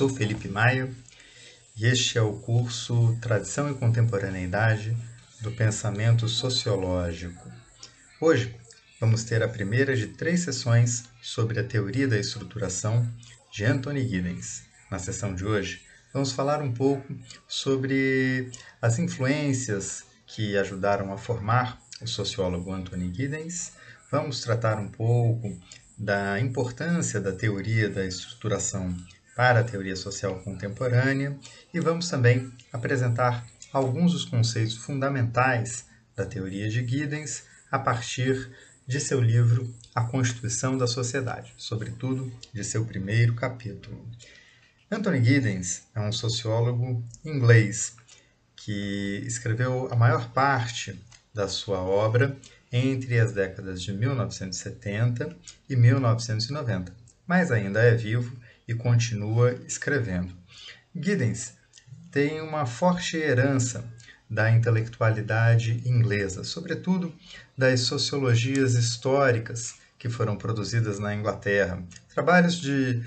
sou Felipe Maia e este é o curso Tradição e Contemporaneidade do Pensamento Sociológico. Hoje vamos ter a primeira de três sessões sobre a teoria da estruturação de Anthony Giddens. Na sessão de hoje, vamos falar um pouco sobre as influências que ajudaram a formar o sociólogo Anthony Giddens. Vamos tratar um pouco da importância da teoria da estruturação para a teoria social contemporânea e vamos também apresentar alguns dos conceitos fundamentais da teoria de Giddens a partir de seu livro A Constituição da Sociedade, sobretudo de seu primeiro capítulo. Anthony Giddens é um sociólogo inglês que escreveu a maior parte da sua obra entre as décadas de 1970 e 1990, mas ainda é vivo e continua escrevendo. Giddens tem uma forte herança da intelectualidade inglesa, sobretudo das sociologias históricas que foram produzidas na Inglaterra, trabalhos de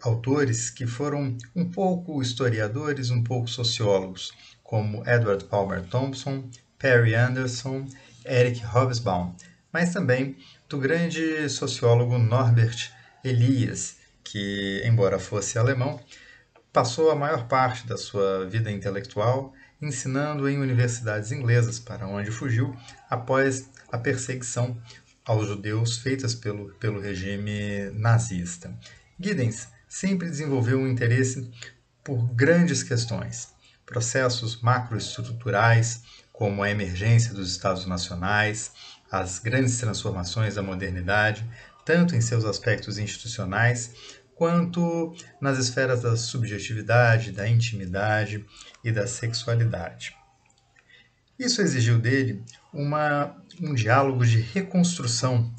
autores que foram um pouco historiadores, um pouco sociólogos, como Edward Palmer Thompson, Perry Anderson, Eric Hobsbawm, mas também do grande sociólogo Norbert Elias, que, embora fosse alemão, passou a maior parte da sua vida intelectual ensinando em universidades inglesas, para onde fugiu após a perseguição aos judeus feitas pelo, pelo regime nazista. Giddens sempre desenvolveu um interesse por grandes questões, processos macroestruturais, como a emergência dos Estados nacionais, as grandes transformações da modernidade, tanto em seus aspectos institucionais quanto nas esferas da subjetividade, da intimidade e da sexualidade. Isso exigiu dele uma, um diálogo de reconstrução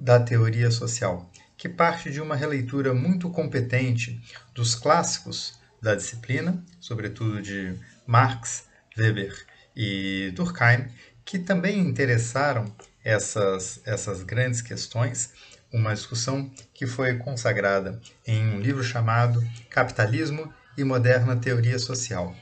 da teoria social, que parte de uma releitura muito competente dos clássicos da disciplina, sobretudo de Marx, Weber e Durkheim, que também interessaram essas, essas grandes questões, uma discussão que foi consagrada em um livro chamado Capitalismo e Moderna Teoria Social.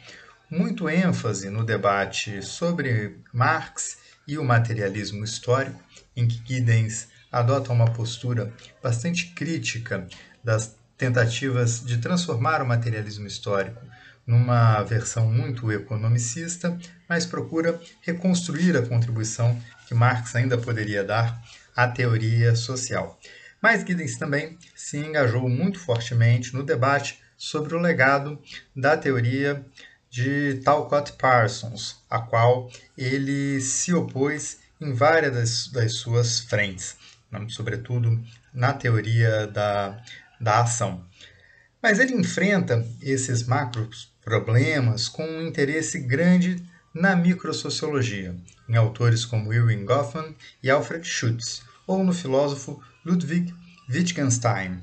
Muito ênfase no debate sobre Marx e o materialismo histórico, em que Giddens adota uma postura bastante crítica das tentativas de transformar o materialismo histórico numa versão muito economicista, mas procura reconstruir a contribuição que Marx ainda poderia dar a teoria social. Mas Giddens também se engajou muito fortemente no debate sobre o legado da teoria de Talcott Parsons, a qual ele se opôs em várias das, das suas frentes, sobretudo na teoria da, da ação. Mas ele enfrenta esses macros problemas com um interesse grande na microsociologia, em autores como Irving Goffman e Alfred Schutz, ou no filósofo Ludwig Wittgenstein.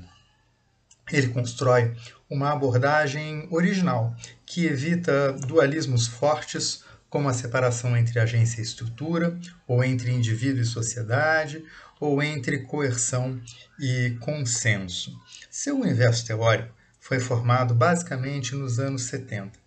Ele constrói uma abordagem original que evita dualismos fortes como a separação entre agência e estrutura, ou entre indivíduo e sociedade, ou entre coerção e consenso. Seu universo teórico foi formado basicamente nos anos 70.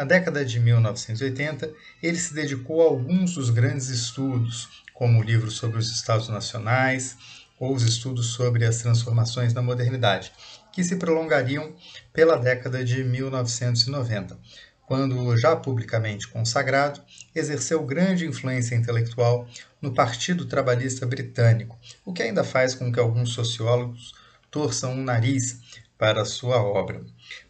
Na década de 1980, ele se dedicou a alguns dos grandes estudos, como o livro sobre os Estados Nacionais ou os estudos sobre as transformações na modernidade, que se prolongariam pela década de 1990, quando, já publicamente consagrado, exerceu grande influência intelectual no Partido Trabalhista Britânico, o que ainda faz com que alguns sociólogos torçam o nariz para sua obra.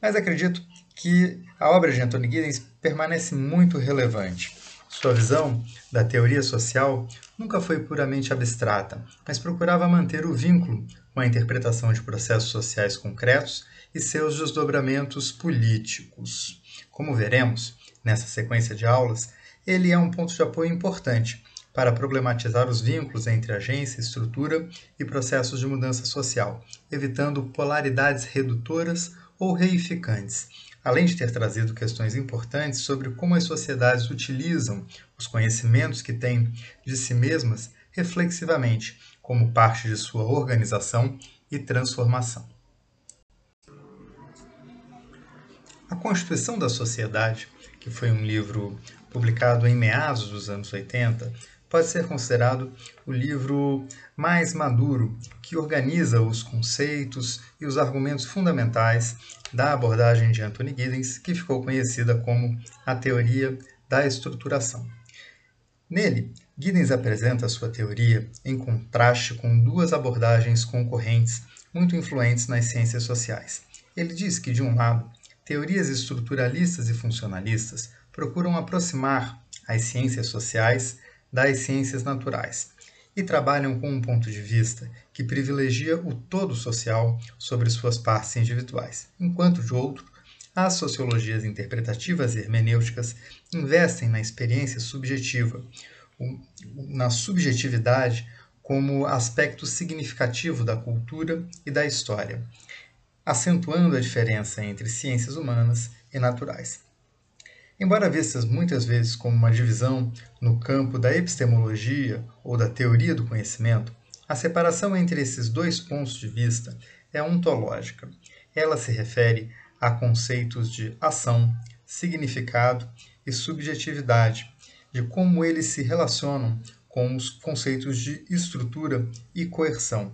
Mas acredito que a obra de Anthony Giddens permanece muito relevante. Sua visão da teoria social nunca foi puramente abstrata, mas procurava manter o vínculo com a interpretação de processos sociais concretos e seus desdobramentos políticos. Como veremos nessa sequência de aulas, ele é um ponto de apoio importante para problematizar os vínculos entre agência, estrutura e processos de mudança social, evitando polaridades redutoras ou reificantes, além de ter trazido questões importantes sobre como as sociedades utilizam os conhecimentos que têm de si mesmas reflexivamente, como parte de sua organização e transformação. A Constituição da Sociedade, que foi um livro publicado em meados dos anos 80, pode ser considerado o livro mais maduro que organiza os conceitos e os argumentos fundamentais da abordagem de Anthony Giddens, que ficou conhecida como a teoria da estruturação. Nele, Giddens apresenta sua teoria em contraste com duas abordagens concorrentes muito influentes nas ciências sociais. Ele diz que, de um lado, teorias estruturalistas e funcionalistas procuram aproximar as ciências sociais das ciências naturais e trabalham com um ponto de vista que privilegia o todo social sobre suas partes individuais, enquanto, de outro, as sociologias interpretativas e hermenêuticas investem na experiência subjetiva, na subjetividade como aspecto significativo da cultura e da história, acentuando a diferença entre ciências humanas e naturais. Embora vistas muitas vezes como uma divisão no campo da epistemologia ou da teoria do conhecimento, a separação entre esses dois pontos de vista é ontológica. Ela se refere a conceitos de ação, significado e subjetividade, de como eles se relacionam com os conceitos de estrutura e coerção.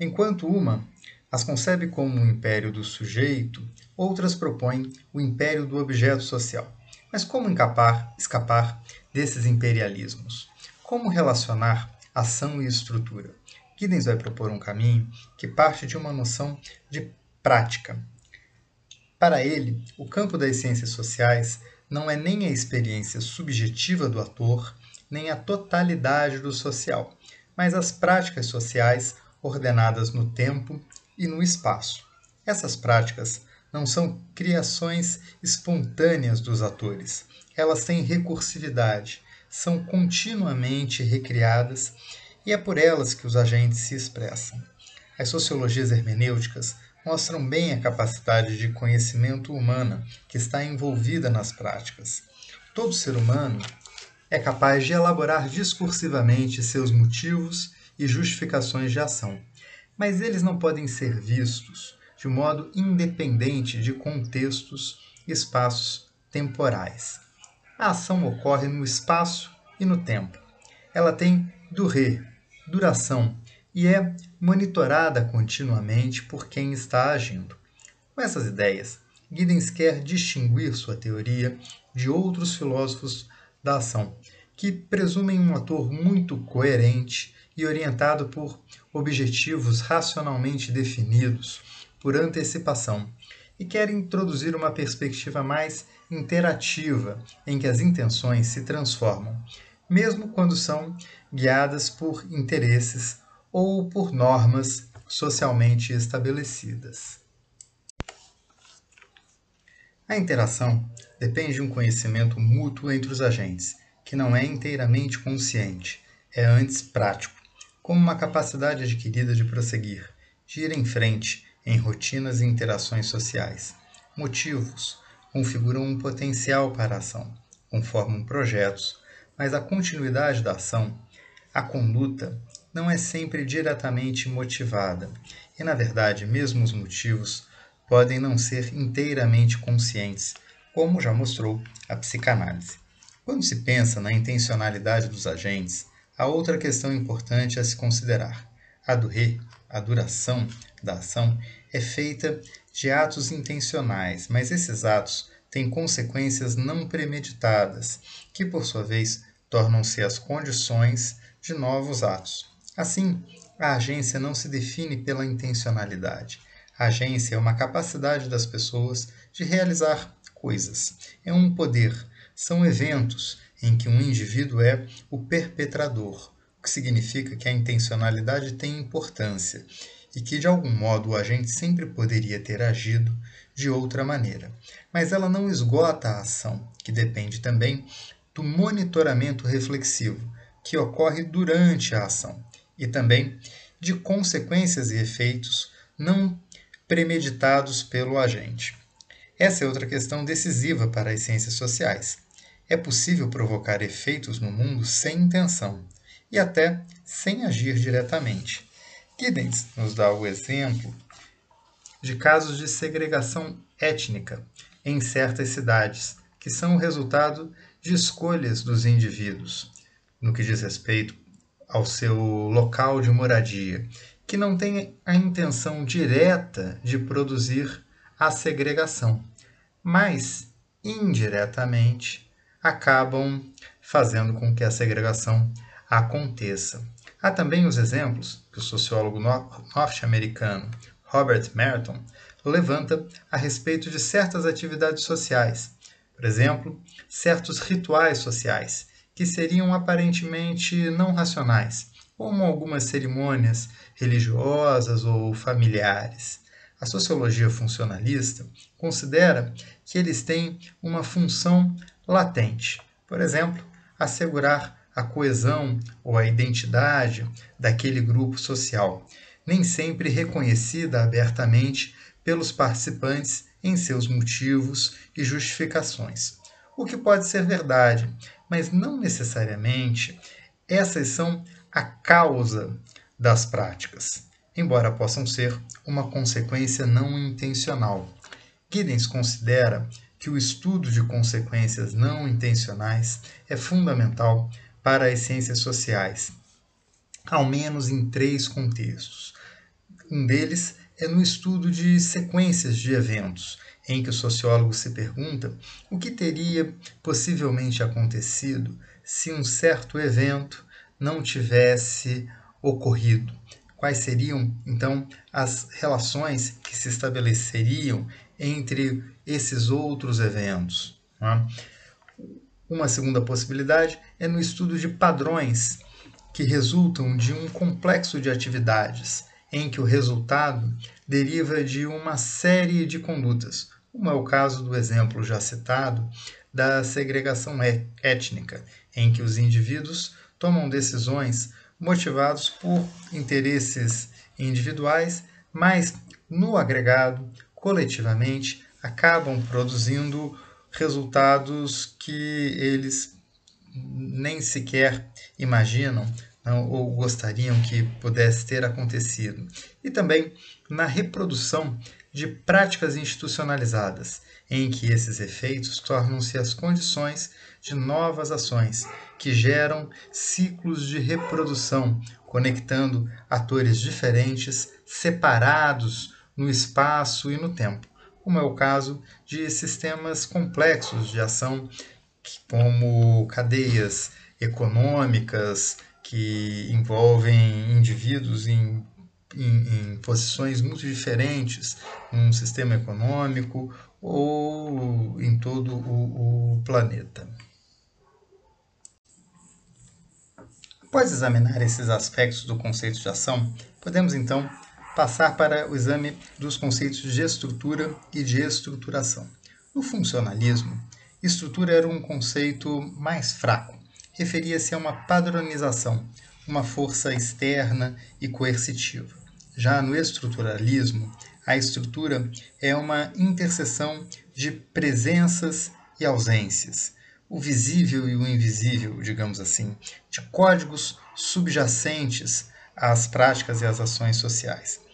Enquanto uma as concebe como o império do sujeito, outras propõem o império do objeto social. Mas como encapar, escapar desses imperialismos? Como relacionar ação e estrutura? Giddens vai propor um caminho que parte de uma noção de prática. Para ele, o campo das ciências sociais não é nem a experiência subjetiva do ator, nem a totalidade do social, mas as práticas sociais ordenadas no tempo e no espaço. Essas práticas não são criações espontâneas dos atores. Elas têm recursividade, são continuamente recriadas e é por elas que os agentes se expressam. As sociologias hermenêuticas mostram bem a capacidade de conhecimento humana que está envolvida nas práticas. Todo ser humano é capaz de elaborar discursivamente seus motivos e justificações de ação, mas eles não podem ser vistos de modo independente de contextos e espaços temporais. A ação ocorre no espaço e no tempo. Ela tem durée, duração, e é monitorada continuamente por quem está agindo. Com essas ideias, Giddens quer distinguir sua teoria de outros filósofos da ação, que presumem um ator muito coerente e orientado por objetivos racionalmente definidos, por antecipação e quer introduzir uma perspectiva mais interativa em que as intenções se transformam, mesmo quando são guiadas por interesses ou por normas socialmente estabelecidas. A interação depende de um conhecimento mútuo entre os agentes, que não é inteiramente consciente, é antes prático, como uma capacidade adquirida de prosseguir, de ir em frente em rotinas e interações sociais. Motivos configuram um potencial para a ação, conformam projetos, mas a continuidade da ação, a conduta, não é sempre diretamente motivada, e na verdade, mesmo os motivos podem não ser inteiramente conscientes, como já mostrou a psicanálise. Quando se pensa na intencionalidade dos agentes, há outra questão importante a se considerar: a do re, a duração da ação é feita de atos intencionais, mas esses atos têm consequências não premeditadas, que por sua vez tornam-se as condições de novos atos. Assim, a agência não se define pela intencionalidade. A agência é uma capacidade das pessoas de realizar coisas. É um poder. São eventos em que um indivíduo é o perpetrador, o que significa que a intencionalidade tem importância e que de algum modo o agente sempre poderia ter agido de outra maneira. Mas ela não esgota a ação, que depende também do monitoramento reflexivo, que ocorre durante a ação, e também de consequências e efeitos não premeditados pelo agente. Essa é outra questão decisiva para as ciências sociais. É possível provocar efeitos no mundo sem intenção e até sem agir diretamente. Giddens nos dá o exemplo de casos de segregação étnica em certas cidades, que são o resultado de escolhas dos indivíduos, no que diz respeito ao seu local de moradia, que não tem a intenção direta de produzir a segregação, mas indiretamente acabam fazendo com que a segregação aconteça. Há também os exemplos que o sociólogo norte-americano Robert Merton levanta a respeito de certas atividades sociais, por exemplo, certos rituais sociais, que seriam aparentemente não racionais, como algumas cerimônias religiosas ou familiares. A sociologia funcionalista considera que eles têm uma função latente, por exemplo, assegurar a coesão ou a identidade daquele grupo social, nem sempre reconhecida abertamente pelos participantes em seus motivos e justificações. O que pode ser verdade, mas não necessariamente essas são a causa das práticas, embora possam ser uma consequência não intencional. Giddens considera que o estudo de consequências não intencionais é fundamental para as ciências sociais, ao menos em três contextos. Um deles é no estudo de sequências de eventos, em que o sociólogo se pergunta o que teria possivelmente acontecido se um certo evento não tivesse ocorrido. Quais seriam, então, as relações que se estabeleceriam entre esses outros eventos? Né? Uma segunda possibilidade é no estudo de padrões que resultam de um complexo de atividades em que o resultado deriva de uma série de condutas, como é o caso do exemplo já citado da segregação étnica, em que os indivíduos tomam decisões motivados por interesses individuais, mas no agregado, coletivamente, acabam produzindo resultados que eles nem sequer imaginam ou gostariam que pudesse ter acontecido. E também na reprodução de práticas institucionalizadas, em que esses efeitos tornam-se as condições de novas ações que geram ciclos de reprodução, conectando atores diferentes, separados no espaço e no tempo, como é o caso de sistemas complexos de ação, como cadeias econômicas, que envolvem indivíduos em, em, em posições muito diferentes num sistema econômico ou em todo o, o planeta. Após examinar esses aspectos do conceito de ação, podemos então passar para o exame dos conceitos de estrutura e de estruturação. No funcionalismo, estrutura era um conceito mais fraco, referia-se a uma padronização, uma força externa e coercitiva. Já no estruturalismo, a estrutura é uma interseção de presenças e ausências, o visível e o invisível, digamos assim, de códigos subjacentes às práticas e às ações sociais.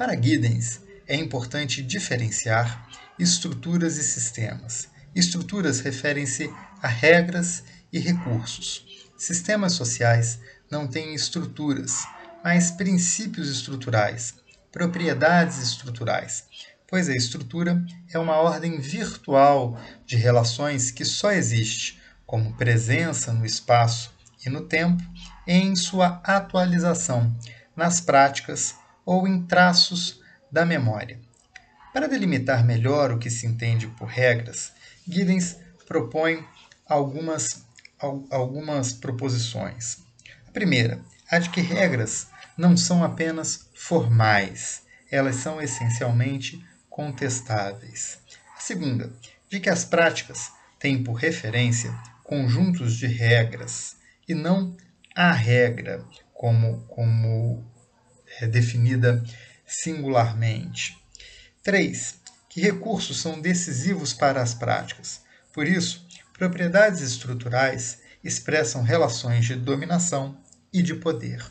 Para Giddens, é importante diferenciar estruturas e sistemas. Estruturas referem-se a regras e recursos. Sistemas sociais não têm estruturas, mas princípios estruturais, propriedades estruturais, pois a estrutura é uma ordem virtual de relações que só existe como presença no espaço e no tempo em sua atualização nas práticas ou em traços da memória. Para delimitar melhor o que se entende por regras, Giddens propõe algumas algumas proposições. A primeira, a de que regras não são apenas formais, elas são essencialmente contestáveis. A segunda, de que as práticas têm por referência conjuntos de regras e não a regra como, como é definida singularmente. 3. Que recursos são decisivos para as práticas. Por isso, Propriedades estruturais expressam relações de dominação e de poder.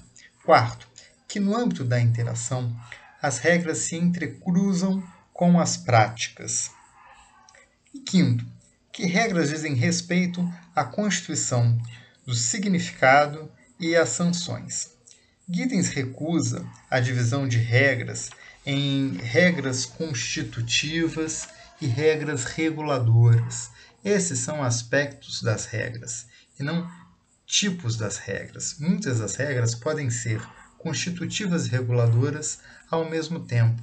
Quarto, que no âmbito da interação, as regras se entrecruzam com as práticas. E quinto, que regras dizem respeito à constituição do significado e às sanções. Giddens recusa a divisão de regras em regras constitutivas e regras reguladoras. Esses são aspectos das regras e não tipos das regras. Muitas das regras podem ser constitutivas e reguladoras ao mesmo tempo.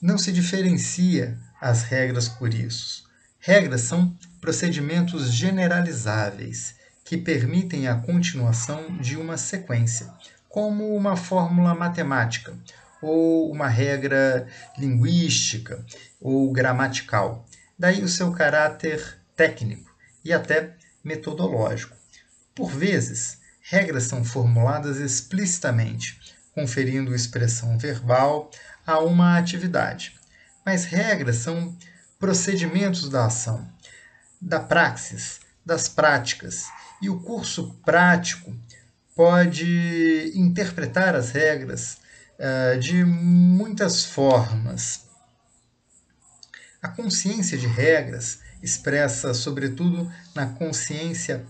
Não se diferencia as regras por isso. Regras são procedimentos generalizáveis que permitem a continuação de uma sequência, como uma fórmula matemática ou uma regra linguística ou gramatical. Daí o seu caráter técnico e até metodológico. Por vezes, regras são formuladas explicitamente, conferindo expressão verbal a uma atividade. Mas regras são procedimentos da ação, da praxis, das práticas, e o curso prático pode interpretar as regras uh, de muitas formas. A consciência de regras, expressa sobretudo na consciência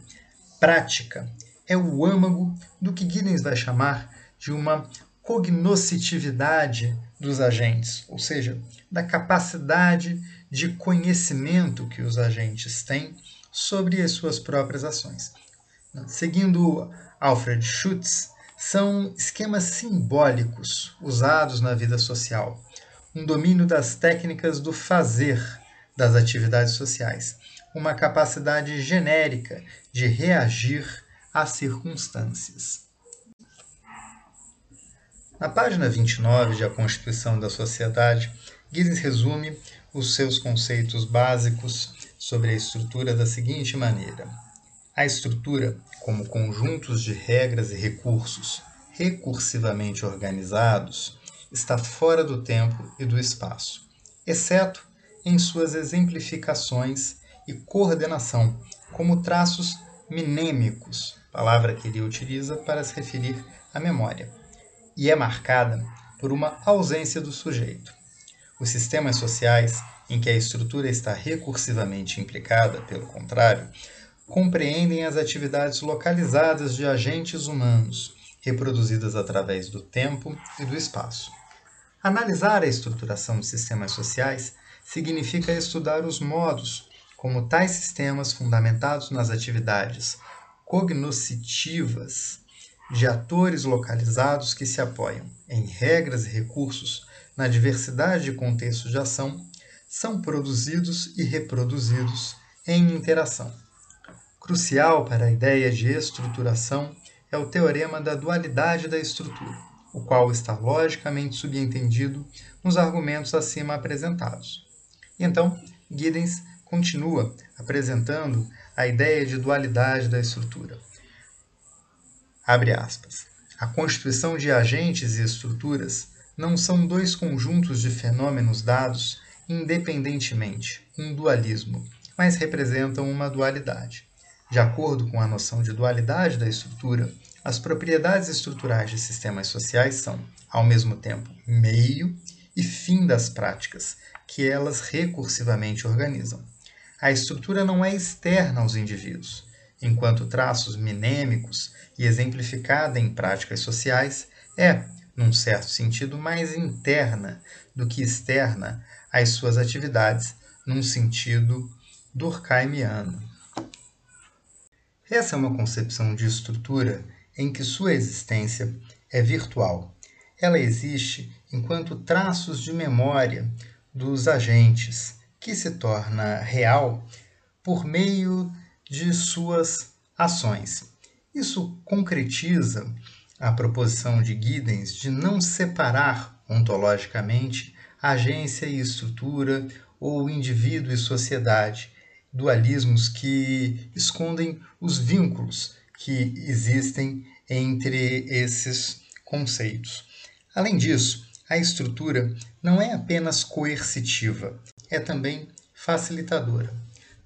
prática, é o âmago do que Giddens vai chamar de uma cognoscitividade dos agentes, ou seja, da capacidade de conhecimento que os agentes têm sobre as suas próprias ações. Seguindo Alfred Schutz, são esquemas simbólicos usados na vida social, um domínio das técnicas do fazer das atividades sociais, uma capacidade genérica de reagir às circunstâncias. Na página 29 de A Constituição da Sociedade, Giddens resume os seus conceitos básicos sobre a estrutura da seguinte maneira: a estrutura, como conjuntos de regras e recursos recursivamente organizados, está fora do tempo e do espaço, exceto em suas exemplificações e coordenação, como traços minêmicos, palavra que ele utiliza para se referir à memória, e é marcada por uma ausência do sujeito. Os sistemas sociais em que a estrutura está recursivamente implicada, pelo contrário, compreendem as atividades localizadas de agentes humanos, reproduzidas através do tempo e do espaço. Analisar a estruturação de sistemas sociais significa estudar os modos como tais sistemas fundamentados nas atividades cognoscitivas de atores localizados que se apoiam em regras e recursos na diversidade de contextos de ação são produzidos e reproduzidos em interação. Crucial para a ideia de estruturação é o teorema da dualidade da estrutura, o qual está logicamente subentendido nos argumentos acima apresentados. Então, Giddens continua apresentando a ideia de dualidade da estrutura. Abre aspas. A constituição de agentes e estruturas não são dois conjuntos de fenômenos dados independentemente, um dualismo, mas representam uma dualidade. De acordo com a noção de dualidade da estrutura, as propriedades estruturais de sistemas sociais são, ao mesmo tempo, meio e fim das práticas que elas recursivamente organizam. A estrutura não é externa aos indivíduos, enquanto traços minêmicos e exemplificada em práticas sociais é, num certo sentido, mais interna do que externa às suas atividades, num sentido durkheimiano. Essa é uma concepção de estrutura em que sua existência é virtual. Ela existe enquanto traços de memória dos agentes, que se torna real por meio de suas ações. Isso concretiza a proposição de Giddens de não separar ontologicamente agência e estrutura ou indivíduo e sociedade, dualismos que escondem os vínculos que existem entre esses conceitos. Além disso, a estrutura não é apenas coercitiva, é também facilitadora.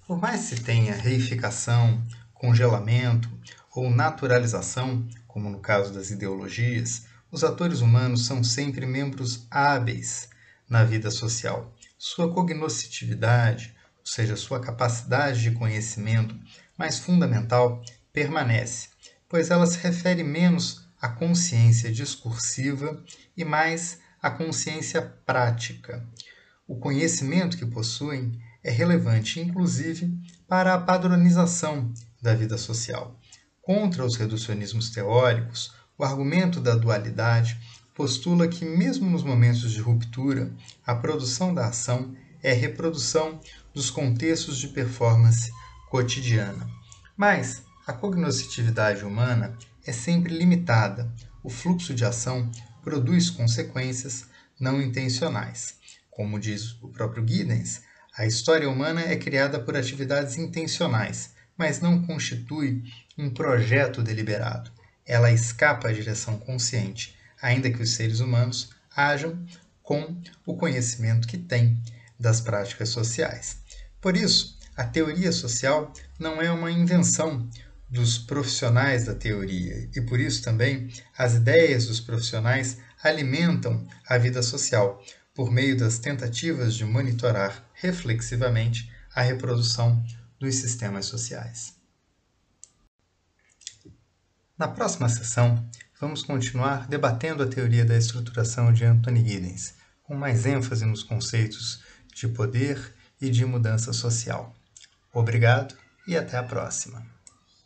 Por mais se tenha reificação, congelamento ou naturalização, como no caso das ideologias, os atores humanos são sempre membros hábeis na vida social. Sua cognoscitividade, seja, sua capacidade de conhecimento mais fundamental, permanece, pois ela se refere menos à consciência discursiva e mais à consciência prática. O conhecimento que possuem é relevante, inclusive, para a padronização da vida social. Contra os reducionismos teóricos, o argumento da dualidade postula que, mesmo nos momentos de ruptura, a produção da ação é reprodução dos contextos de performance cotidiana. Mas a cognoscitividade humana é sempre limitada. O fluxo de ação produz consequências não intencionais. Como diz o próprio Giddens, a história humana é criada por atividades intencionais, mas não constitui um projeto deliberado. Ela escapa à direção consciente, ainda que os seres humanos ajam com o conhecimento que têm das práticas sociais. Por isso, a teoria social não é uma invenção dos profissionais da teoria e por isso também as ideias dos profissionais alimentam a vida social, por meio das tentativas de monitorar reflexivamente a reprodução dos sistemas sociais. Na próxima sessão, vamos continuar debatendo a teoria da estruturação de Anthony Giddens, com mais ênfase nos conceitos de poder e de mudança social. Obrigado e até a próxima.